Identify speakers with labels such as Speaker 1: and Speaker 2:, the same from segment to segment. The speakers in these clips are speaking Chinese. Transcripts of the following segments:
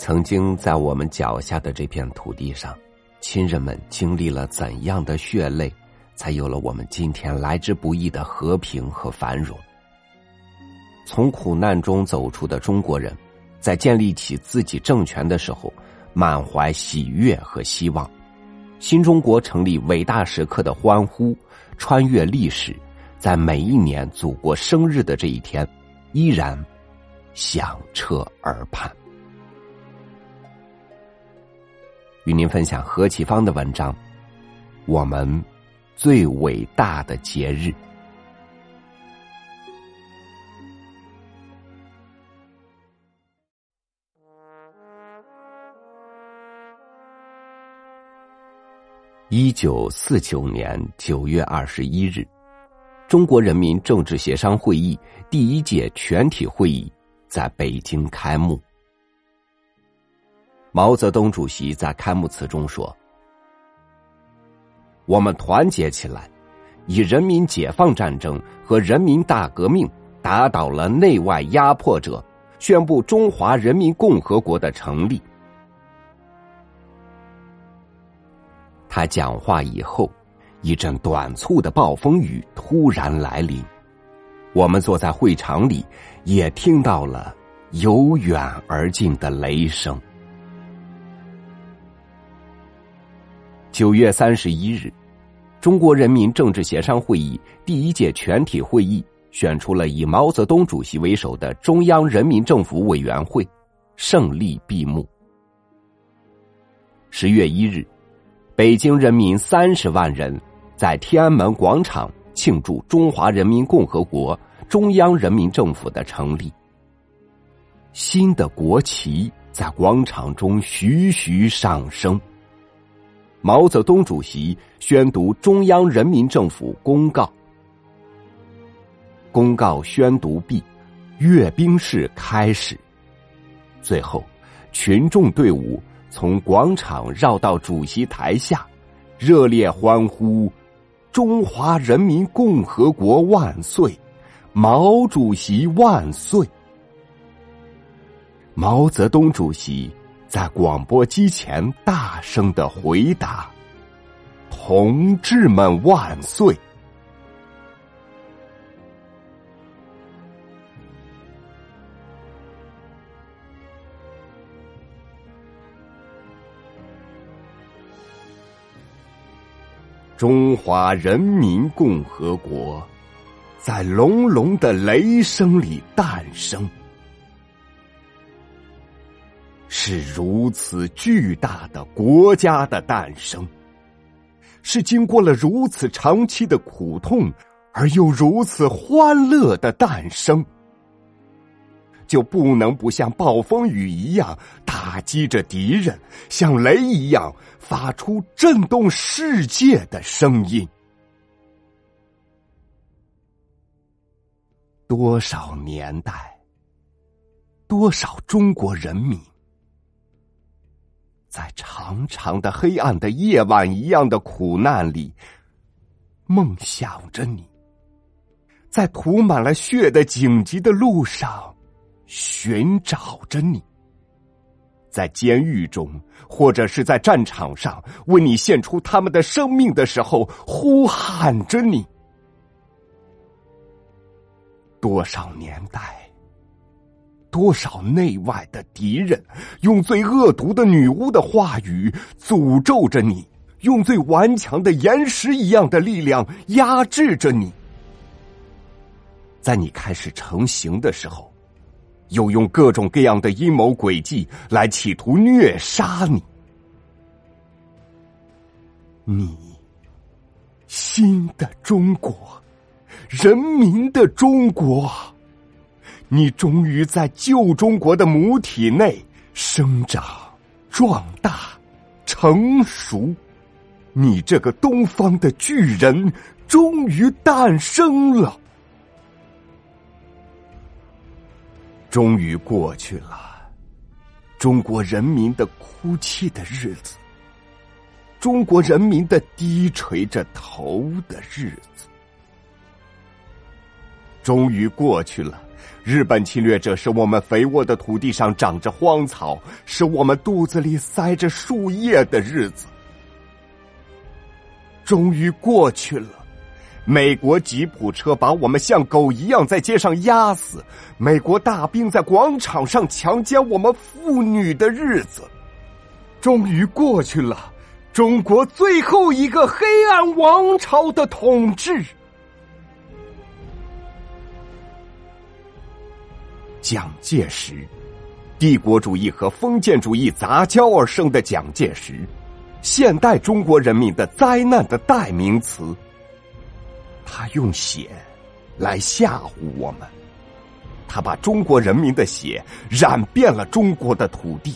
Speaker 1: 曾经在我们脚下的这片土地上，亲人们经历了怎样的血泪，才有了我们今天来之不易的和平和繁荣？从苦难中走出的中国人，在建立起自己政权的时候，满怀喜悦和希望。新中国成立伟大时刻的欢呼，穿越历史，在每一年祖国生日的这一天，依然响彻耳畔。与您分享何启芳的文章《我们最伟大的节日》。一九四九年九月二十一日，中国人民政治协商会议第一届全体会议在北京开幕。毛泽东主席在开幕词中说：“我们团结起来，以人民解放战争和人民大革命打倒了内外压迫者，宣布中华人民共和国的成立。”他讲话以后，一阵短促的暴风雨突然来临，我们坐在会场里，也听到了由远而近的雷声。九月三十一日，中国人民政治协商会议第一届全体会议选出了以毛泽东主席为首的中央人民政府委员会，胜利闭幕。十月一日，北京人民三十万人在天安门广场庆祝中华人民共和国中央人民政府的成立。新的国旗在广场中徐徐上升。毛泽东主席宣读中央人民政府公告。公告宣读毕，阅兵式开始。最后，群众队伍从广场绕到主席台下，热烈欢呼：“中华人民共和国万岁！毛主席万岁！”毛泽东主席。在广播机前大声的回答：“同志们万岁！”中华人民共和国在隆隆的雷声里诞生。是如此巨大的国家的诞生，是经过了如此长期的苦痛而又如此欢乐的诞生，就不能不像暴风雨一样打击着敌人，像雷一样发出震动世界的声音。多少年代，多少中国人民。在长长的黑暗的夜晚一样的苦难里，梦想着你；在涂满了血的荆棘的路上，寻找着你；在监狱中或者是在战场上为你献出他们的生命的时候，呼喊着你。多少年代？多少内外的敌人用最恶毒的女巫的话语诅咒着你，用最顽强的岩石一样的力量压制着你。在你开始成型的时候，又用各种各样的阴谋诡计来企图虐杀你。你，新的中国，人民的中国。你终于在旧中国的母体内生长、壮大、成熟，你这个东方的巨人终于诞生了。终于过去了，中国人民的哭泣的日子，中国人民的低垂着头的日子，终于过去了。日本侵略者使我们肥沃的土地上长着荒草，使我们肚子里塞着树叶的日子，终于过去了。美国吉普车把我们像狗一样在街上压死，美国大兵在广场上强奸我们妇女的日子，终于过去了。中国最后一个黑暗王朝的统治。蒋介石，帝国主义和封建主义杂交而生的蒋介石，现代中国人民的灾难的代名词。他用血来吓唬我们，他把中国人民的血染遍了中国的土地，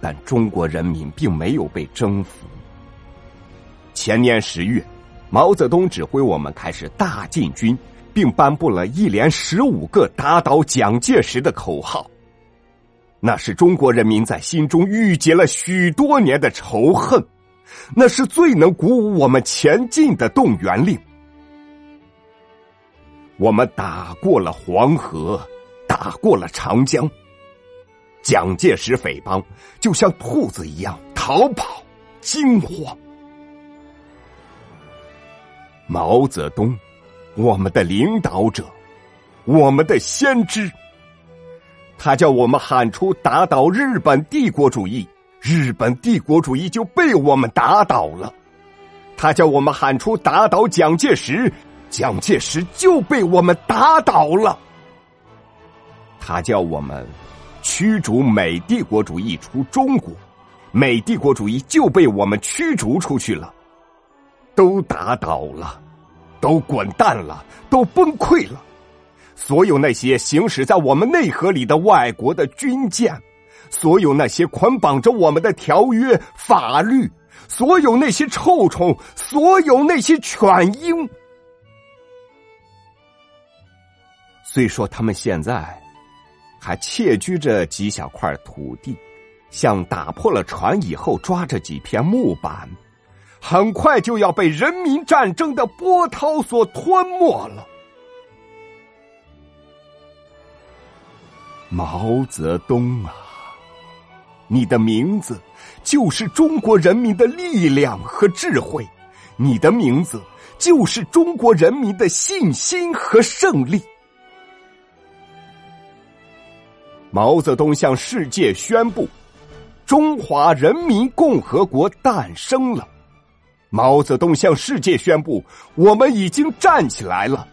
Speaker 1: 但中国人民并没有被征服。前年十月，毛泽东指挥我们开始大进军。并颁布了一连十五个打倒蒋介石的口号，那是中国人民在心中郁结了许多年的仇恨，那是最能鼓舞我们前进的动员令。我们打过了黄河，打过了长江，蒋介石匪帮就像兔子一样逃跑惊慌，毛泽东。我们的领导者，我们的先知，他叫我们喊出打倒日本帝国主义，日本帝国主义就被我们打倒了；他叫我们喊出打倒蒋介石，蒋介石就被我们打倒了；他叫我们驱逐美帝国主义出中国，美帝国主义就被我们驱逐出去了，都打倒了。都滚蛋了，都崩溃了。所有那些行驶在我们内河里的外国的军舰，所有那些捆绑着我们的条约法律，所有那些臭虫，所有那些犬鹰。虽说他们现在还窃居着几小块土地，像打破了船以后抓着几片木板。很快就要被人民战争的波涛所吞没了。毛泽东啊，你的名字就是中国人民的力量和智慧，你的名字就是中国人民的信心和胜利。毛泽东向世界宣布：中华人民共和国诞生了。毛泽东向世界宣布：“我们已经站起来了，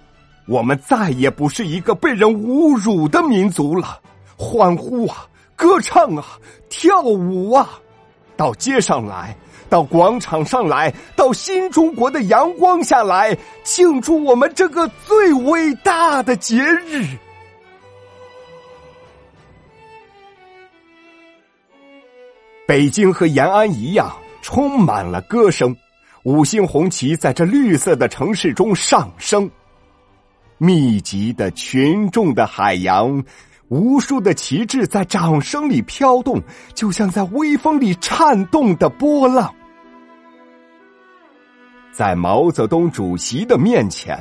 Speaker 1: 我们再也不是一个被人侮辱的民族了。”欢呼啊，歌唱啊，跳舞啊，到街上来，到广场上来，到新中国的阳光下来，庆祝我们这个最伟大的节日。北京和延安一样，充满了歌声。五星红旗在这绿色的城市中上升，密集的群众的海洋，无数的旗帜在掌声里飘动，就像在微风里颤动的波浪。在毛泽东主席的面前，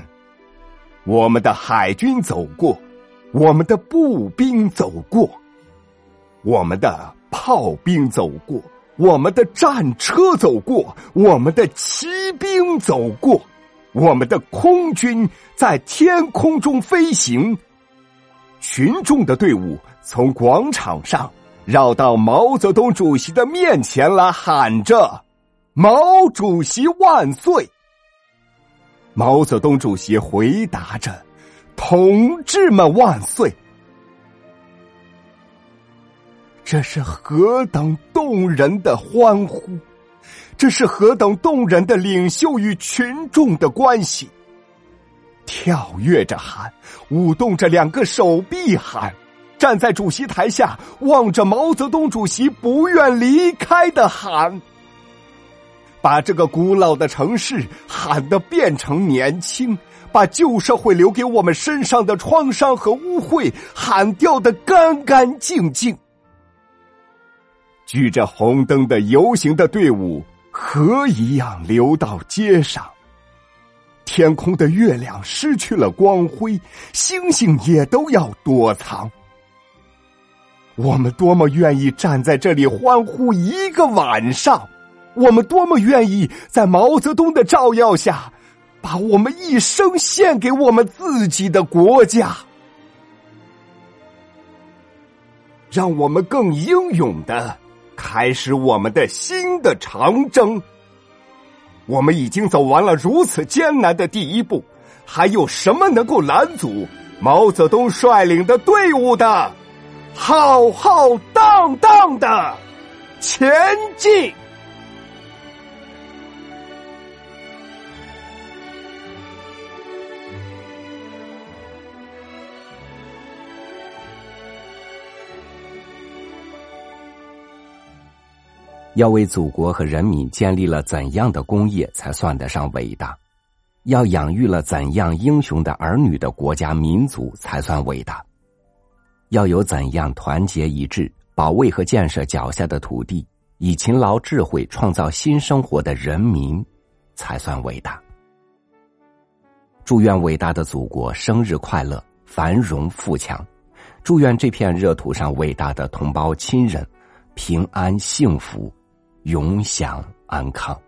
Speaker 1: 我们的海军走过，我们的步兵走过，我们的炮兵走过。我们的战车走过，我们的骑兵走过，我们的空军在天空中飞行。群众的队伍从广场上绕到毛泽东主席的面前来喊着：“毛主席万岁！”毛泽东主席回答着：“同志们万岁！”这是何等动人的欢呼！这是何等动人的领袖与群众的关系！跳跃着喊，舞动着两个手臂喊，站在主席台下望着毛泽东主席不愿离开的喊，把这个古老的城市喊得变成年轻，把旧社会留给我们身上的创伤和污秽喊掉的干干净净。举着红灯的游行的队伍，河一样流到街上。
Speaker 2: 天空的月亮失去了光辉，星星也都要躲藏。我们多么愿意站在这里欢呼一个晚上，我们多么愿意在毛泽东的照耀下，把我们一生献给我们自己的国家。让我们更英勇的开始我们的新的长征。我们已经走完了如此艰难的第一步，还有什么能够拦阻毛泽东率领的队伍的浩浩荡荡的前进？
Speaker 1: 要为祖国和人民建立了怎样的功业才算得上伟大？要养育了怎样英雄的儿女的国家民族才算伟大？要有怎样团结一致保卫和建设脚下的土地，以勤劳智慧创造新生活的人民才算伟大？祝愿伟大的祖国生日快乐，繁荣富强！祝愿这片热土上伟大的同胞亲人平安幸福！永享安康。